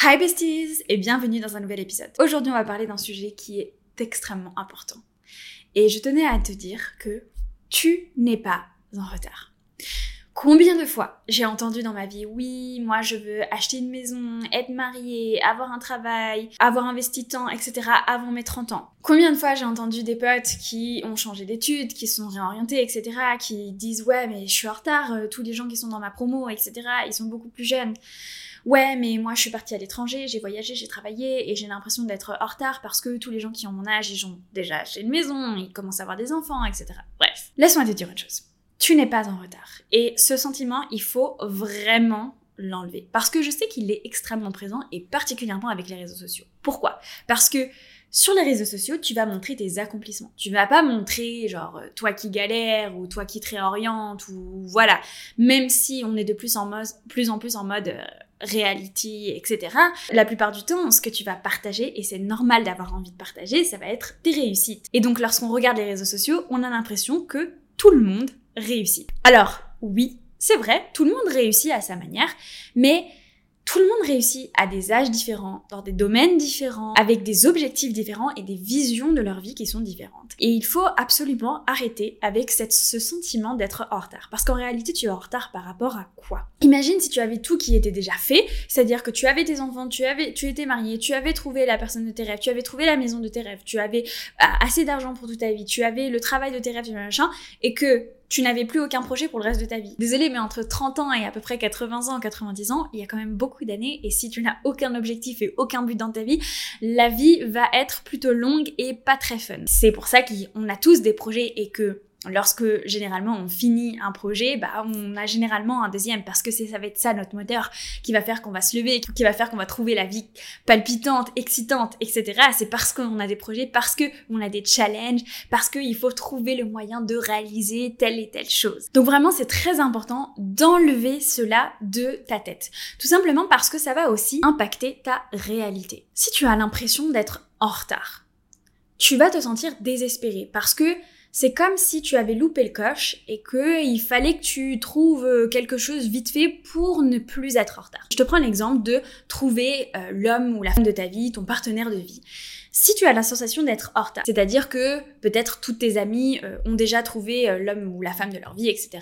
Hi besties et bienvenue dans un nouvel épisode. Aujourd'hui on va parler d'un sujet qui est extrêmement important. Et je tenais à te dire que tu n'es pas en retard. Combien de fois j'ai entendu dans ma vie, oui, moi je veux acheter une maison, être mariée, avoir un travail, avoir investi tant, etc. avant mes 30 ans. Combien de fois j'ai entendu des potes qui ont changé d'études, qui sont réorientés, etc. qui disent, ouais, mais je suis en retard, euh, tous les gens qui sont dans ma promo, etc. ils sont beaucoup plus jeunes ouais, mais moi je suis partie à l'étranger, j'ai voyagé, j'ai travaillé et j'ai l'impression d'être en retard parce que tous les gens qui ont mon âge, ils ont déjà acheté une maison, ils commencent à avoir des enfants, etc. Bref, laisse-moi te dire une chose. Tu n'es pas en retard. Et ce sentiment, il faut vraiment l'enlever. Parce que je sais qu'il est extrêmement présent et particulièrement avec les réseaux sociaux. Pourquoi? Parce que sur les réseaux sociaux, tu vas montrer tes accomplissements. Tu vas pas montrer genre euh, toi qui galère ou toi qui te réoriente ou voilà. Même si on est de plus en, mode, plus, en plus en mode euh, reality, etc. La plupart du temps, ce que tu vas partager, et c'est normal d'avoir envie de partager, ça va être tes réussites. Et donc lorsqu'on regarde les réseaux sociaux, on a l'impression que tout le monde réussit. Alors oui, c'est vrai, tout le monde réussit à sa manière, mais tout le monde réussit à des âges différents, dans des domaines différents, avec des objectifs différents et des visions de leur vie qui sont différentes. Et il faut absolument arrêter avec ce sentiment d'être en retard. Parce qu'en réalité, tu es en retard par rapport à quoi? Imagine si tu avais tout qui était déjà fait, c'est-à-dire que tu avais tes enfants, tu avais, tu étais marié, tu avais trouvé la personne de tes rêves, tu avais trouvé la maison de tes rêves, tu avais euh, assez d'argent pour toute ta vie, tu avais le travail de tes rêves, machin, et que tu n'avais plus aucun projet pour le reste de ta vie. Désolée, mais entre 30 ans et à peu près 80 ans, 90 ans, il y a quand même beaucoup d'années, et si tu n'as aucun objectif et aucun but dans ta vie, la vie va être plutôt longue et pas très fun. C'est pour ça qu'on a tous des projets et que lorsque généralement on finit un projet, bah on a généralement un deuxième parce que ça va être ça notre moteur qui va faire qu'on va se lever, qui va faire qu'on va trouver la vie palpitante, excitante, etc. C'est parce qu'on a des projets, parce que on a des challenges, parce qu'il faut trouver le moyen de réaliser telle et telle chose. Donc vraiment c'est très important d'enlever cela de ta tête. Tout simplement parce que ça va aussi impacter ta réalité. Si tu as l'impression d'être en retard, tu vas te sentir désespéré parce que c'est comme si tu avais loupé le coche et que il fallait que tu trouves euh, quelque chose vite fait pour ne plus être en retard. Je te prends l'exemple de trouver euh, l'homme ou la femme de ta vie, ton partenaire de vie. Si tu as la sensation d'être en retard, c'est-à-dire que peut-être toutes tes amies euh, ont déjà trouvé l'homme ou la femme de leur vie, etc.,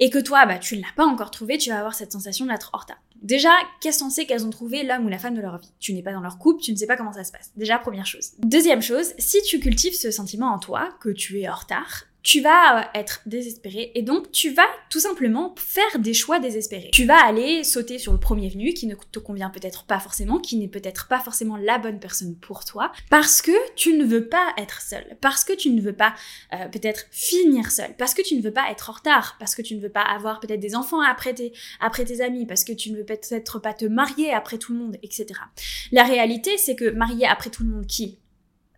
et que toi, bah, tu ne l'as pas encore trouvé, tu vas avoir cette sensation d'être en retard. Déjà, qu'est-ce qu'on sait qu'elles ont trouvé l'homme ou la femme de leur vie? Tu n'es pas dans leur couple, tu ne sais pas comment ça se passe. Déjà, première chose. Deuxième chose, si tu cultives ce sentiment en toi, que tu es en retard, tu vas euh, être désespéré et donc tu vas tout simplement faire des choix désespérés. Tu vas aller sauter sur le premier venu qui ne te convient peut-être pas forcément, qui n'est peut-être pas forcément la bonne personne pour toi, parce que tu ne veux pas être seul, parce que tu ne veux pas euh, peut-être finir seul, parce que tu ne veux pas être en retard, parce que tu ne veux pas avoir peut-être des enfants après tes, après tes amis, parce que tu ne veux peut-être pas te marier après tout le monde, etc. La réalité, c'est que marier après tout le monde qui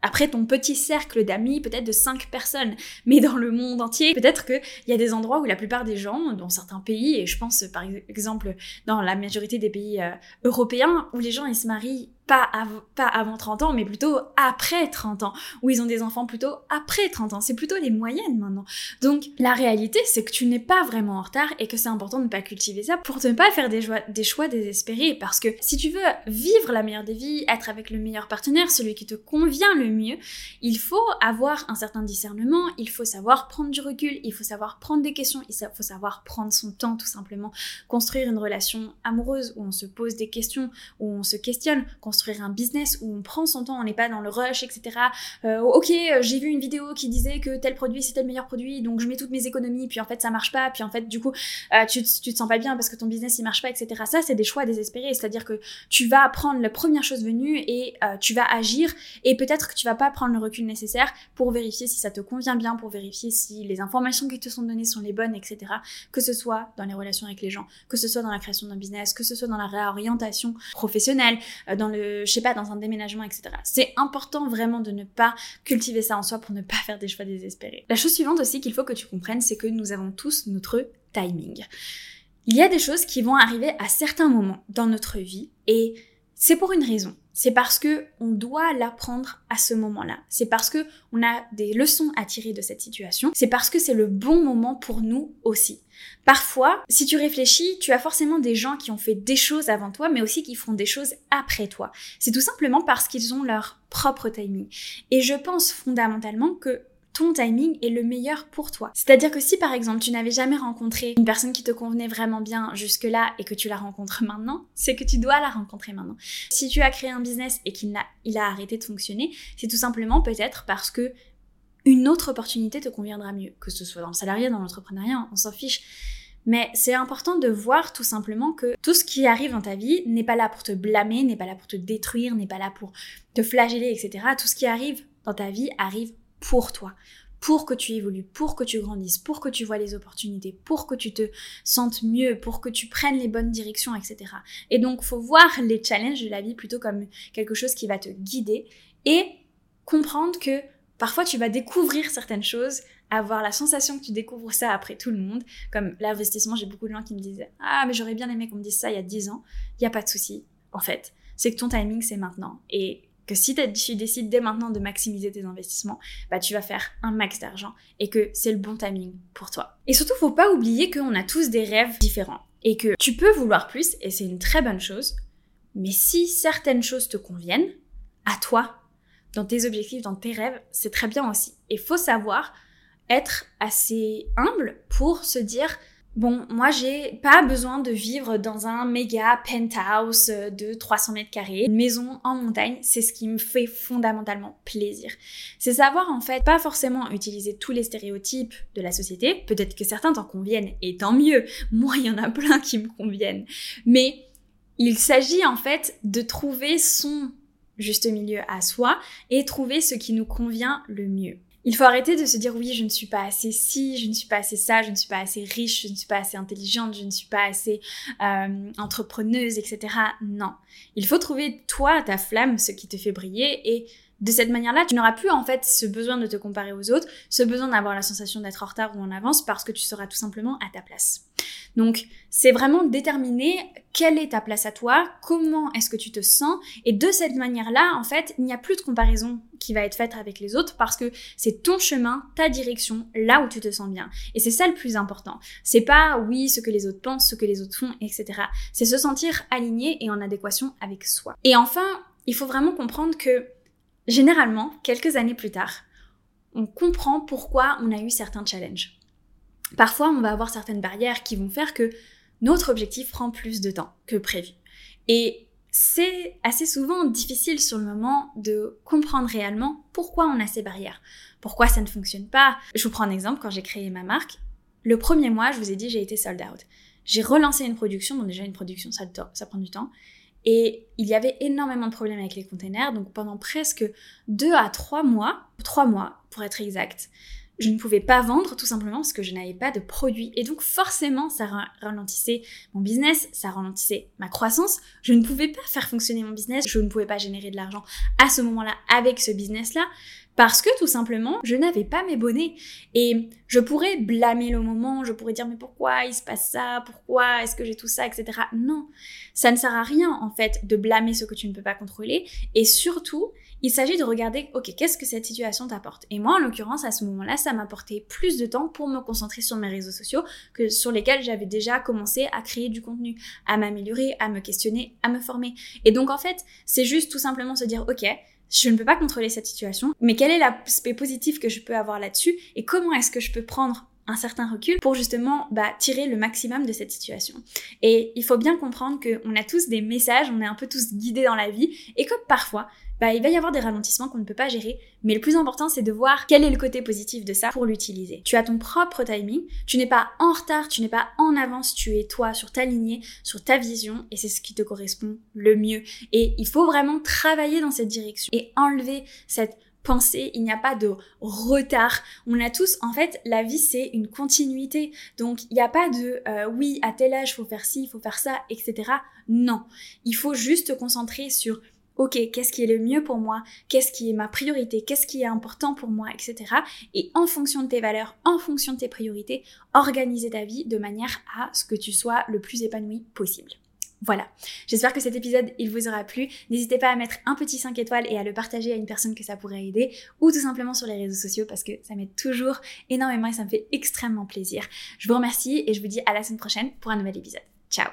après ton petit cercle d'amis, peut-être de cinq personnes, mais dans le monde entier, peut-être qu'il y a des endroits où la plupart des gens, dans certains pays, et je pense par exemple dans la majorité des pays euh, européens, où les gens ils se marient pas, pas avant 30 ans, mais plutôt après 30 ans, où ils ont des enfants plutôt après 30 ans. C'est plutôt les moyennes maintenant. Donc la réalité, c'est que tu n'es pas vraiment en retard et que c'est important de ne pas cultiver ça pour ne pas faire des, des choix désespérés. Parce que si tu veux vivre la meilleure des vies, être avec le meilleur partenaire, celui qui te convient le mieux, il faut avoir un certain discernement, il faut savoir prendre du recul, il faut savoir prendre des questions, il faut savoir prendre son temps tout simplement, construire une relation amoureuse où on se pose des questions, où on se questionne, construire un business où on prend son temps, on n'est pas dans le rush, etc. Euh, ok, euh, j'ai vu une vidéo qui disait que tel produit c'était le meilleur produit, donc je mets toutes mes économies, puis en fait ça marche pas, puis en fait du coup euh, tu, tu te sens pas bien parce que ton business il marche pas, etc. Ça c'est des choix désespérés, c'est-à-dire que tu vas prendre la première chose venue et tu vas agir et peut-être que tu vas pas prendre le recul nécessaire pour vérifier si ça te convient bien, pour vérifier si les informations qui te sont données sont les bonnes, etc. Que ce soit dans les relations avec les gens, que ce soit dans la création d'un business, que ce soit dans la réorientation professionnelle, dans le je sais pas, dans un déménagement, etc. C'est important vraiment de ne pas cultiver ça en soi pour ne pas faire des choix désespérés. La chose suivante aussi qu'il faut que tu comprennes, c'est que nous avons tous notre timing. Il y a des choses qui vont arriver à certains moments dans notre vie et c'est pour une raison. C'est parce que on doit l'apprendre à ce moment-là. C'est parce que on a des leçons à tirer de cette situation. C'est parce que c'est le bon moment pour nous aussi. Parfois, si tu réfléchis, tu as forcément des gens qui ont fait des choses avant toi, mais aussi qui feront des choses après toi. C'est tout simplement parce qu'ils ont leur propre timing. Et je pense fondamentalement que ton timing est le meilleur pour toi. C'est-à-dire que si par exemple tu n'avais jamais rencontré une personne qui te convenait vraiment bien jusque-là et que tu la rencontres maintenant, c'est que tu dois la rencontrer maintenant. Si tu as créé un business et qu'il a, arrêté de fonctionner, c'est tout simplement peut-être parce que une autre opportunité te conviendra mieux, que ce soit dans le salariat, dans l'entrepreneuriat, on s'en fiche. Mais c'est important de voir tout simplement que tout ce qui arrive dans ta vie n'est pas là pour te blâmer, n'est pas là pour te détruire, n'est pas là pour te flageller, etc. Tout ce qui arrive dans ta vie arrive pour toi, pour que tu évolues, pour que tu grandisses, pour que tu vois les opportunités, pour que tu te sentes mieux, pour que tu prennes les bonnes directions, etc. Et donc, faut voir les challenges de la vie plutôt comme quelque chose qui va te guider et comprendre que parfois tu vas découvrir certaines choses, avoir la sensation que tu découvres ça après tout le monde. Comme l'investissement, j'ai beaucoup de gens qui me disent Ah, mais j'aurais bien aimé qu'on me dise ça il y a 10 ans. Il n'y a pas de souci, en fait. C'est que ton timing, c'est maintenant. Et que si tu décides dès maintenant de maximiser tes investissements, bah tu vas faire un max d'argent et que c'est le bon timing pour toi. Et surtout, faut pas oublier qu'on a tous des rêves différents et que tu peux vouloir plus et c'est une très bonne chose, mais si certaines choses te conviennent, à toi, dans tes objectifs, dans tes rêves, c'est très bien aussi. Et faut savoir être assez humble pour se dire Bon, moi j'ai pas besoin de vivre dans un méga penthouse de 300 mètres carrés, une maison en montagne, c'est ce qui me fait fondamentalement plaisir. C'est savoir en fait pas forcément utiliser tous les stéréotypes de la société, peut-être que certains t'en conviennent et tant mieux, moi il y en a plein qui me conviennent, mais il s'agit en fait de trouver son juste milieu à soi et trouver ce qui nous convient le mieux. Il faut arrêter de se dire oui, je ne suis pas assez ci, je ne suis pas assez ça, je ne suis pas assez riche, je ne suis pas assez intelligente, je ne suis pas assez euh, entrepreneuse, etc. Non. Il faut trouver toi, ta flamme, ce qui te fait briller et de cette manière-là, tu n'auras plus en fait ce besoin de te comparer aux autres, ce besoin d'avoir la sensation d'être en retard ou en avance parce que tu seras tout simplement à ta place. Donc, c'est vraiment déterminer quelle est ta place à toi, comment est-ce que tu te sens, et de cette manière-là, en fait, il n'y a plus de comparaison qui va être faite avec les autres parce que c'est ton chemin, ta direction, là où tu te sens bien. Et c'est ça le plus important. C'est pas, oui, ce que les autres pensent, ce que les autres font, etc. C'est se sentir aligné et en adéquation avec soi. Et enfin, il faut vraiment comprendre que Généralement, quelques années plus tard, on comprend pourquoi on a eu certains challenges. Parfois, on va avoir certaines barrières qui vont faire que notre objectif prend plus de temps que prévu. Et c'est assez souvent difficile sur le moment de comprendre réellement pourquoi on a ces barrières, pourquoi ça ne fonctionne pas. Je vous prends un exemple, quand j'ai créé ma marque, le premier mois, je vous ai dit, j'ai été sold out. J'ai relancé une production, bon déjà une production, ça, ça prend du temps, et il y avait énormément de problèmes avec les containers, donc pendant presque deux à trois mois, trois mois pour être exact, je ne pouvais pas vendre tout simplement parce que je n'avais pas de produit. Et donc forcément, ça ralentissait mon business, ça ralentissait ma croissance. Je ne pouvais pas faire fonctionner mon business, je ne pouvais pas générer de l'argent à ce moment-là avec ce business-là. Parce que tout simplement, je n'avais pas mes bonnets. Et je pourrais blâmer le moment, je pourrais dire mais pourquoi il se passe ça, pourquoi est-ce que j'ai tout ça, etc. Non, ça ne sert à rien en fait de blâmer ce que tu ne peux pas contrôler. Et surtout, il s'agit de regarder, ok, qu'est-ce que cette situation t'apporte? Et moi, en l'occurrence, à ce moment-là, ça m'apportait plus de temps pour me concentrer sur mes réseaux sociaux que sur lesquels j'avais déjà commencé à créer du contenu, à m'améliorer, à me questionner, à me former. Et donc, en fait, c'est juste tout simplement se dire, ok, je ne peux pas contrôler cette situation, mais quel est l'aspect positif que je peux avoir là-dessus et comment est-ce que je peux prendre un certain recul pour justement bah, tirer le maximum de cette situation. Et il faut bien comprendre qu'on a tous des messages, on est un peu tous guidés dans la vie et que parfois bah, il va y avoir des ralentissements qu'on ne peut pas gérer. Mais le plus important, c'est de voir quel est le côté positif de ça pour l'utiliser. Tu as ton propre timing, tu n'es pas en retard, tu n'es pas en avance, tu es toi sur ta lignée, sur ta vision, et c'est ce qui te correspond le mieux. Et il faut vraiment travailler dans cette direction et enlever cette pensée, il n'y a pas de retard. On a tous, en fait, la vie c'est une continuité. Donc il n'y a pas de euh, oui, à tel âge, faut faire ci, faut faire ça, etc. Non. Il faut juste te concentrer sur ok, qu'est-ce qui est le mieux pour moi, qu'est-ce qui est ma priorité, qu'est-ce qui est important pour moi, etc. Et en fonction de tes valeurs, en fonction de tes priorités, organiser ta vie de manière à ce que tu sois le plus épanoui possible. Voilà, j'espère que cet épisode, il vous aura plu. N'hésitez pas à mettre un petit 5 étoiles et à le partager à une personne que ça pourrait aider, ou tout simplement sur les réseaux sociaux parce que ça m'aide toujours énormément et ça me fait extrêmement plaisir. Je vous remercie et je vous dis à la semaine prochaine pour un nouvel épisode. Ciao